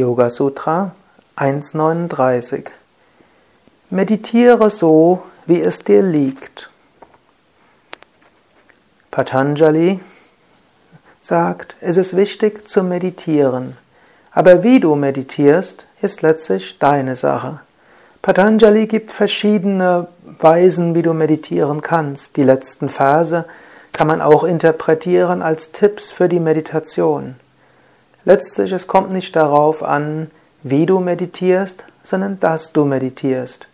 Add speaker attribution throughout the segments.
Speaker 1: Yoga Sutra 1.39 Meditiere so, wie es dir liegt. Patanjali sagt, es ist wichtig zu meditieren, aber wie du meditierst, ist letztlich deine Sache. Patanjali gibt verschiedene Weisen, wie du meditieren kannst. Die letzten Verse kann man auch interpretieren als Tipps für die Meditation. Letztlich, es kommt nicht darauf an, wie du meditierst, sondern dass du meditierst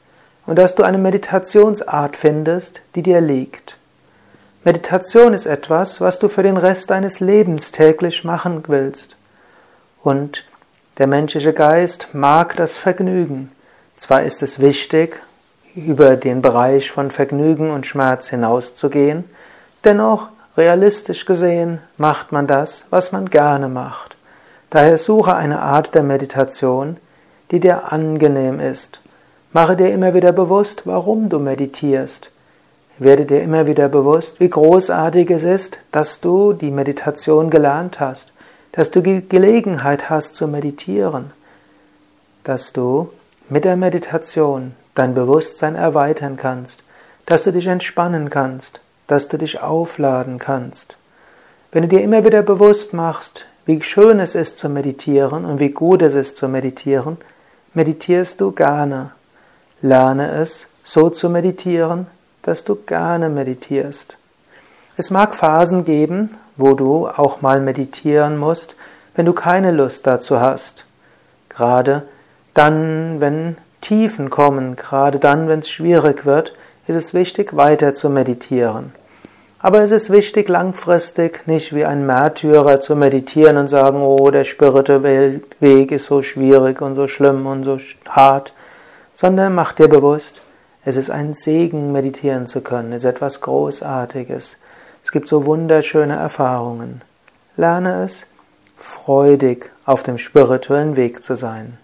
Speaker 1: und dass du eine Meditationsart findest, die dir liegt. Meditation ist etwas, was du für den Rest deines Lebens täglich machen willst. Und der menschliche Geist mag das Vergnügen. Zwar ist es wichtig, über den Bereich von Vergnügen und Schmerz hinauszugehen, dennoch realistisch gesehen macht man das, was man gerne macht. Daher suche eine Art der Meditation, die dir angenehm ist. Mache dir immer wieder bewusst, warum du meditierst. Werde dir immer wieder bewusst, wie großartig es ist, dass du die Meditation gelernt hast, dass du die Gelegenheit hast zu meditieren, dass du mit der Meditation dein Bewusstsein erweitern kannst, dass du dich entspannen kannst, dass du dich aufladen kannst. Wenn du dir immer wieder bewusst machst, wie schön es ist zu meditieren und wie gut es ist zu meditieren, meditierst du gerne. Lerne es, so zu meditieren, dass du gerne meditierst. Es mag Phasen geben, wo du auch mal meditieren musst, wenn du keine Lust dazu hast. Gerade dann, wenn Tiefen kommen, gerade dann, wenn es schwierig wird, ist es wichtig, weiter zu meditieren. Aber es ist wichtig, langfristig nicht wie ein Märtyrer zu meditieren und sagen, oh, der spirituelle Weg ist so schwierig und so schlimm und so hart, sondern mach dir bewusst, es ist ein Segen, meditieren zu können, es ist etwas Großartiges. Es gibt so wunderschöne Erfahrungen. Lerne es, freudig auf dem spirituellen Weg zu sein.